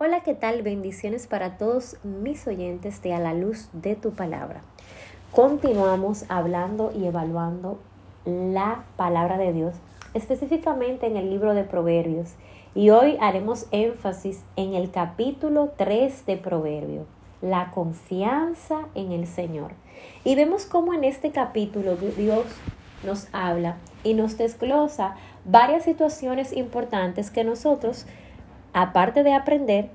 Hola, ¿qué tal? Bendiciones para todos mis oyentes de A la Luz de tu Palabra. Continuamos hablando y evaluando la palabra de Dios, específicamente en el libro de Proverbios. Y hoy haremos énfasis en el capítulo 3 de Proverbio, la confianza en el Señor. Y vemos cómo en este capítulo Dios nos habla y nos desglosa varias situaciones importantes que nosotros aparte de aprender,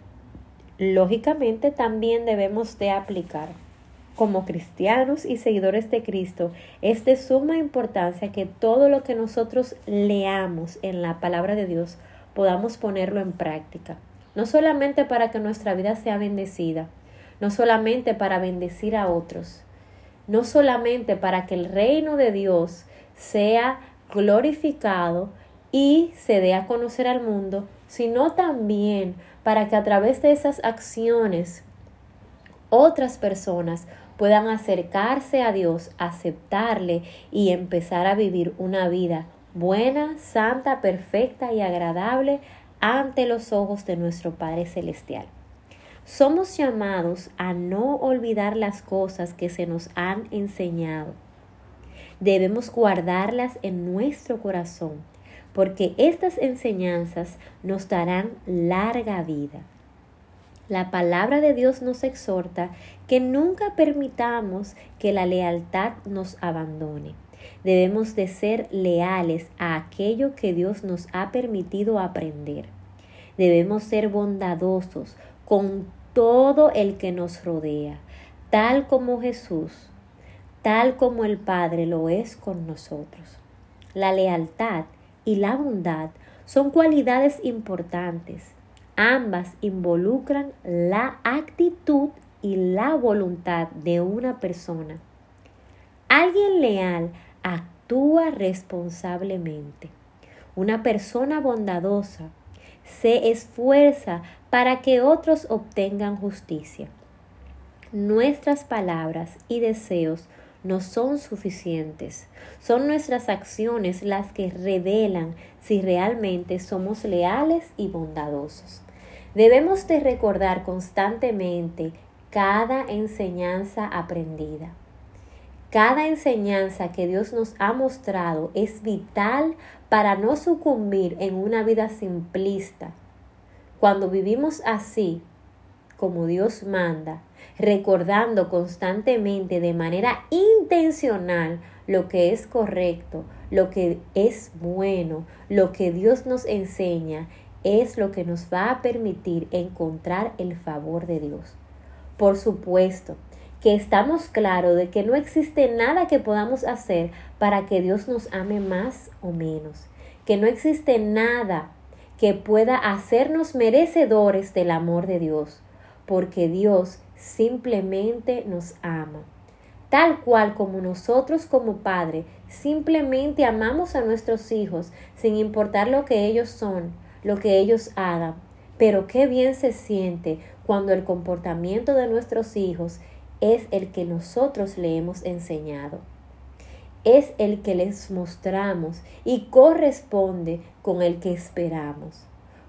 lógicamente también debemos de aplicar. Como cristianos y seguidores de Cristo, es de suma importancia que todo lo que nosotros leamos en la palabra de Dios podamos ponerlo en práctica. No solamente para que nuestra vida sea bendecida, no solamente para bendecir a otros, no solamente para que el reino de Dios sea glorificado y se dé a conocer al mundo, sino también para que a través de esas acciones otras personas puedan acercarse a Dios, aceptarle y empezar a vivir una vida buena, santa, perfecta y agradable ante los ojos de nuestro Padre Celestial. Somos llamados a no olvidar las cosas que se nos han enseñado. Debemos guardarlas en nuestro corazón porque estas enseñanzas nos darán larga vida. La palabra de Dios nos exhorta que nunca permitamos que la lealtad nos abandone. Debemos de ser leales a aquello que Dios nos ha permitido aprender. Debemos ser bondadosos con todo el que nos rodea, tal como Jesús, tal como el Padre lo es con nosotros. La lealtad y la bondad son cualidades importantes. Ambas involucran la actitud y la voluntad de una persona. Alguien leal actúa responsablemente. Una persona bondadosa se esfuerza para que otros obtengan justicia. Nuestras palabras y deseos no son suficientes. Son nuestras acciones las que revelan si realmente somos leales y bondadosos. Debemos de recordar constantemente cada enseñanza aprendida. Cada enseñanza que Dios nos ha mostrado es vital para no sucumbir en una vida simplista. Cuando vivimos así, como Dios manda, recordando constantemente de manera intencional lo que es correcto, lo que es bueno, lo que Dios nos enseña, es lo que nos va a permitir encontrar el favor de Dios. Por supuesto que estamos claros de que no existe nada que podamos hacer para que Dios nos ame más o menos, que no existe nada que pueda hacernos merecedores del amor de Dios porque Dios simplemente nos ama. Tal cual como nosotros como Padre simplemente amamos a nuestros hijos sin importar lo que ellos son, lo que ellos hagan. Pero qué bien se siente cuando el comportamiento de nuestros hijos es el que nosotros le hemos enseñado. Es el que les mostramos y corresponde con el que esperamos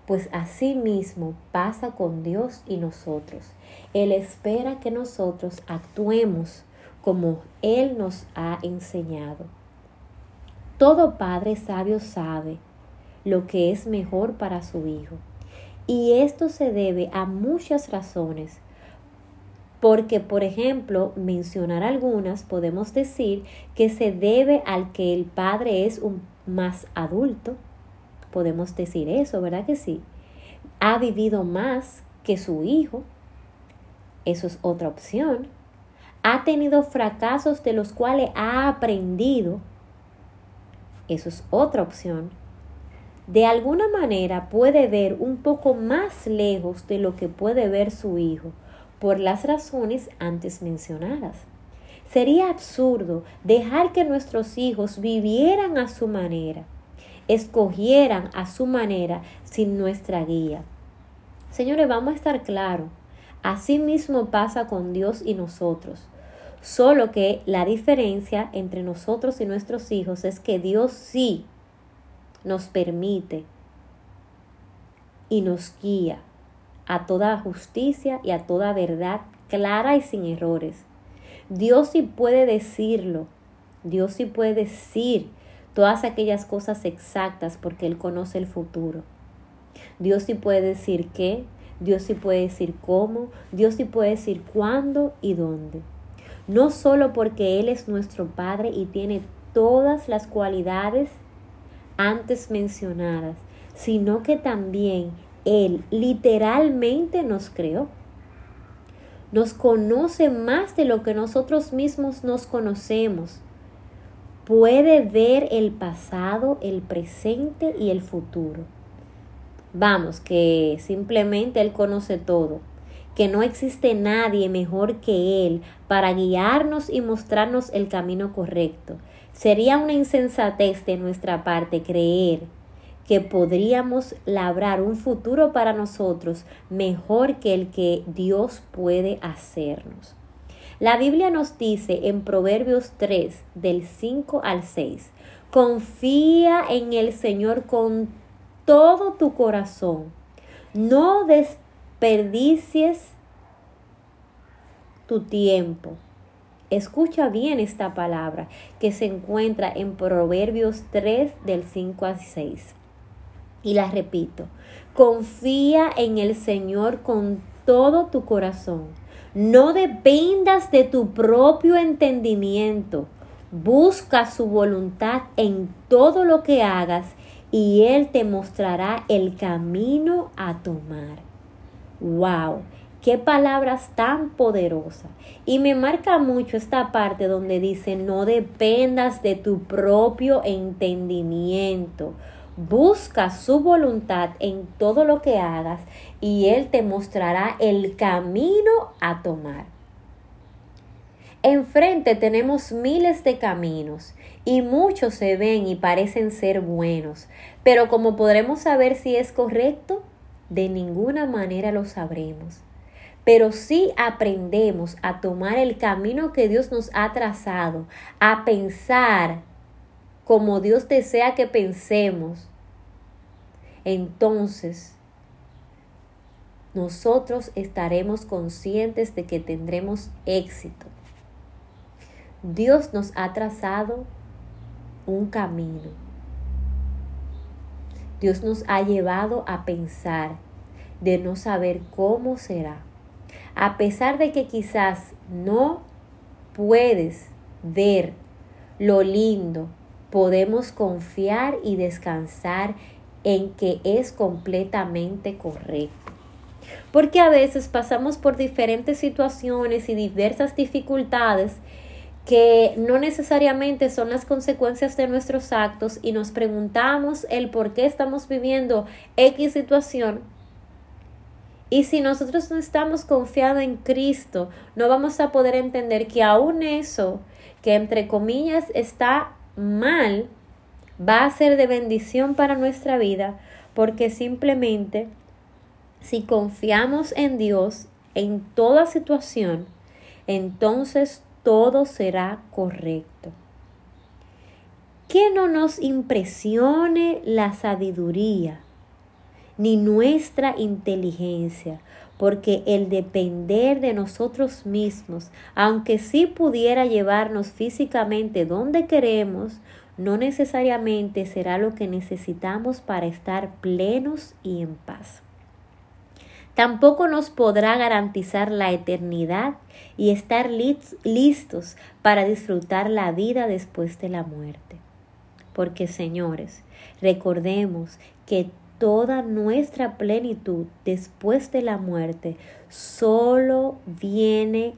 pues así mismo pasa con Dios y nosotros. Él espera que nosotros actuemos como Él nos ha enseñado. Todo padre sabio sabe lo que es mejor para su hijo. Y esto se debe a muchas razones. Porque, por ejemplo, mencionar algunas, podemos decir que se debe al que el padre es un más adulto, podemos decir eso, ¿verdad que sí? Ha vivido más que su hijo, eso es otra opción. Ha tenido fracasos de los cuales ha aprendido, eso es otra opción. De alguna manera puede ver un poco más lejos de lo que puede ver su hijo, por las razones antes mencionadas. Sería absurdo dejar que nuestros hijos vivieran a su manera escogieran a su manera sin nuestra guía. Señores, vamos a estar claros. Así mismo pasa con Dios y nosotros. Solo que la diferencia entre nosotros y nuestros hijos es que Dios sí nos permite y nos guía a toda justicia y a toda verdad clara y sin errores. Dios sí puede decirlo, Dios sí puede decir todas aquellas cosas exactas porque Él conoce el futuro. Dios sí puede decir qué, Dios sí puede decir cómo, Dios sí puede decir cuándo y dónde. No solo porque Él es nuestro Padre y tiene todas las cualidades antes mencionadas, sino que también Él literalmente nos creó. Nos conoce más de lo que nosotros mismos nos conocemos. Puede ver el pasado, el presente y el futuro. Vamos, que simplemente Él conoce todo, que no existe nadie mejor que Él para guiarnos y mostrarnos el camino correcto. Sería una insensatez de nuestra parte creer que podríamos labrar un futuro para nosotros mejor que el que Dios puede hacernos. La Biblia nos dice en Proverbios 3, del 5 al 6, confía en el Señor con todo tu corazón. No desperdicies tu tiempo. Escucha bien esta palabra que se encuentra en Proverbios 3 del 5 al 6. Y la repito, confía en el Señor con todo tu corazón. No dependas de tu propio entendimiento. Busca su voluntad en todo lo que hagas y Él te mostrará el camino a tomar. ¡Wow! Qué palabras tan poderosas. Y me marca mucho esta parte donde dice, no dependas de tu propio entendimiento. Busca su voluntad en todo lo que hagas y Él te mostrará el camino a tomar. Enfrente tenemos miles de caminos y muchos se ven y parecen ser buenos, pero como podremos saber si es correcto, de ninguna manera lo sabremos. Pero si aprendemos a tomar el camino que Dios nos ha trazado, a pensar como Dios desea que pensemos, entonces nosotros estaremos conscientes de que tendremos éxito. Dios nos ha trazado un camino. Dios nos ha llevado a pensar de no saber cómo será. A pesar de que quizás no puedes ver lo lindo, podemos confiar y descansar en que es completamente correcto. Porque a veces pasamos por diferentes situaciones y diversas dificultades que no necesariamente son las consecuencias de nuestros actos y nos preguntamos el por qué estamos viviendo X situación. Y si nosotros no estamos confiados en Cristo, no vamos a poder entender que aún eso, que entre comillas está mal, va a ser de bendición para nuestra vida, porque simplemente si confiamos en Dios en toda situación, entonces todo será correcto. Que no nos impresione la sabiduría ni nuestra inteligencia, porque el depender de nosotros mismos, aunque sí pudiera llevarnos físicamente donde queremos, no necesariamente será lo que necesitamos para estar plenos y en paz. Tampoco nos podrá garantizar la eternidad y estar listos para disfrutar la vida después de la muerte. Porque, señores, recordemos que toda nuestra plenitud después de la muerte solo viene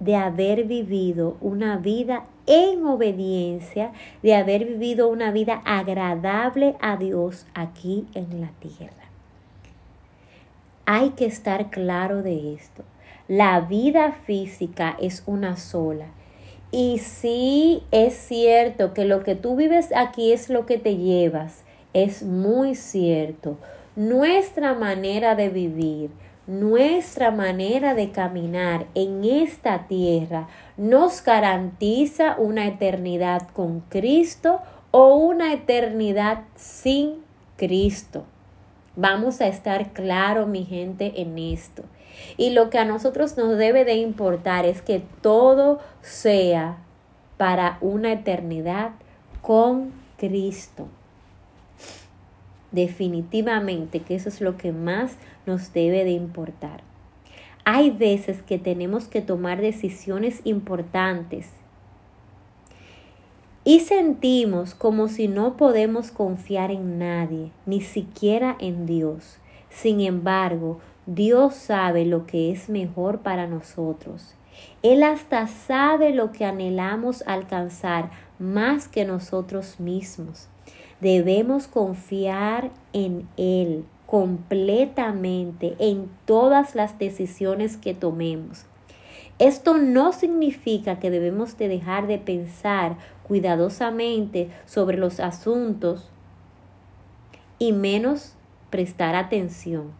de haber vivido una vida en obediencia, de haber vivido una vida agradable a Dios aquí en la tierra. Hay que estar claro de esto. La vida física es una sola. Y sí es cierto que lo que tú vives aquí es lo que te llevas. Es muy cierto. Nuestra manera de vivir, nuestra manera de caminar en esta tierra nos garantiza una eternidad con Cristo o una eternidad sin Cristo. Vamos a estar claro, mi gente, en esto. Y lo que a nosotros nos debe de importar es que todo sea para una eternidad con Cristo. Definitivamente que eso es lo que más nos debe de importar. Hay veces que tenemos que tomar decisiones importantes y sentimos como si no podemos confiar en nadie, ni siquiera en Dios. Sin embargo, Dios sabe lo que es mejor para nosotros. Él hasta sabe lo que anhelamos alcanzar más que nosotros mismos. Debemos confiar en Él completamente en todas las decisiones que tomemos. Esto no significa que debemos de dejar de pensar cuidadosamente sobre los asuntos y menos prestar atención.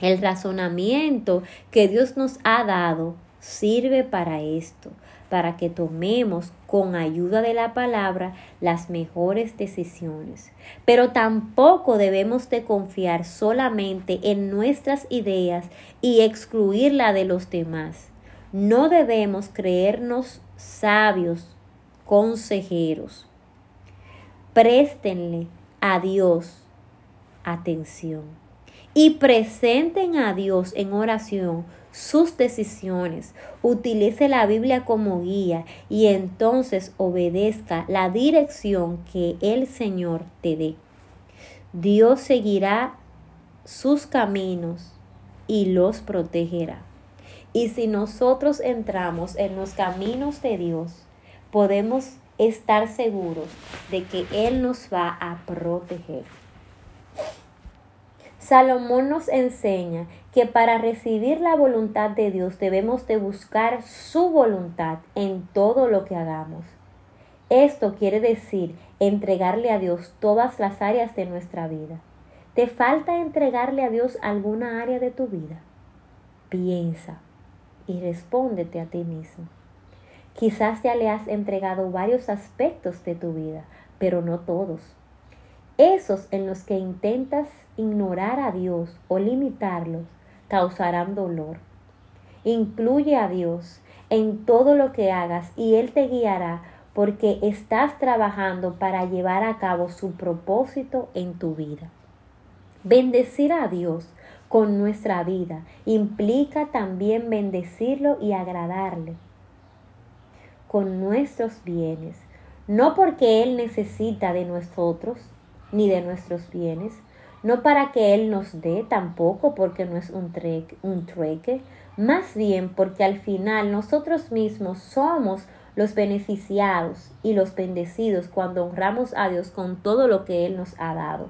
El razonamiento que Dios nos ha dado sirve para esto, para que tomemos con ayuda de la palabra las mejores decisiones. Pero tampoco debemos de confiar solamente en nuestras ideas y excluirla de los demás. No debemos creernos sabios, consejeros. Préstenle a Dios atención y presenten a Dios en oración sus decisiones, utilice la Biblia como guía y entonces obedezca la dirección que el Señor te dé. Dios seguirá sus caminos y los protegerá. Y si nosotros entramos en los caminos de Dios, podemos estar seguros de que Él nos va a proteger. Salomón nos enseña que para recibir la voluntad de Dios debemos de buscar su voluntad en todo lo que hagamos. Esto quiere decir entregarle a Dios todas las áreas de nuestra vida. ¿Te falta entregarle a Dios alguna área de tu vida? Piensa y respóndete a ti mismo. Quizás ya le has entregado varios aspectos de tu vida, pero no todos. Esos en los que intentas ignorar a Dios o limitarlos causarán dolor. Incluye a Dios en todo lo que hagas y Él te guiará porque estás trabajando para llevar a cabo su propósito en tu vida. Bendecir a Dios con nuestra vida implica también bendecirlo y agradarle con nuestros bienes, no porque Él necesita de nosotros ni de nuestros bienes, no para que Él nos dé tampoco porque no es un, treque, un trueque, más bien porque al final nosotros mismos somos los beneficiados y los bendecidos cuando honramos a Dios con todo lo que Él nos ha dado.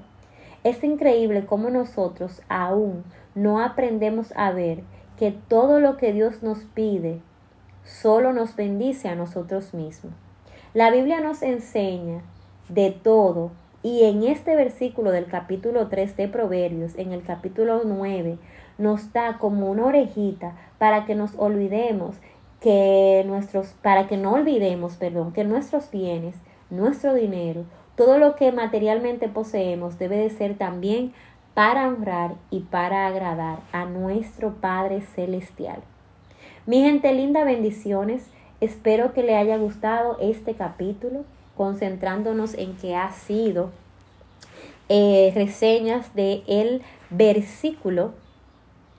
Es increíble cómo nosotros aún no aprendemos a ver que todo lo que Dios nos pide solo nos bendice a nosotros mismos. La Biblia nos enseña de todo y en este versículo del capítulo 3 de Proverbios, en el capítulo 9, nos da como una orejita para que nos olvidemos que nuestros, para que no olvidemos, perdón, que nuestros bienes, nuestro dinero, todo lo que materialmente poseemos debe de ser también para honrar y para agradar a nuestro Padre Celestial. Mi gente linda, bendiciones. Espero que le haya gustado este capítulo concentrándonos en que ha sido eh, reseñas del el versículo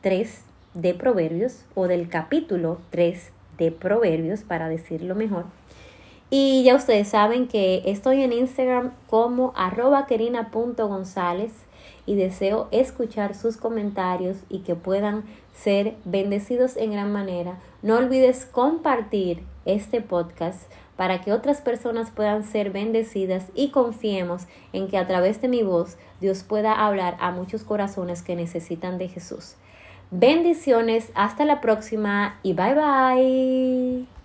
3 de Proverbios o del capítulo 3 de Proverbios, para decirlo mejor. Y ya ustedes saben que estoy en Instagram como arroba querina.gonzález y deseo escuchar sus comentarios y que puedan ser bendecidos en gran manera. No olvides compartir este podcast para que otras personas puedan ser bendecidas y confiemos en que a través de mi voz Dios pueda hablar a muchos corazones que necesitan de Jesús. Bendiciones, hasta la próxima y bye bye.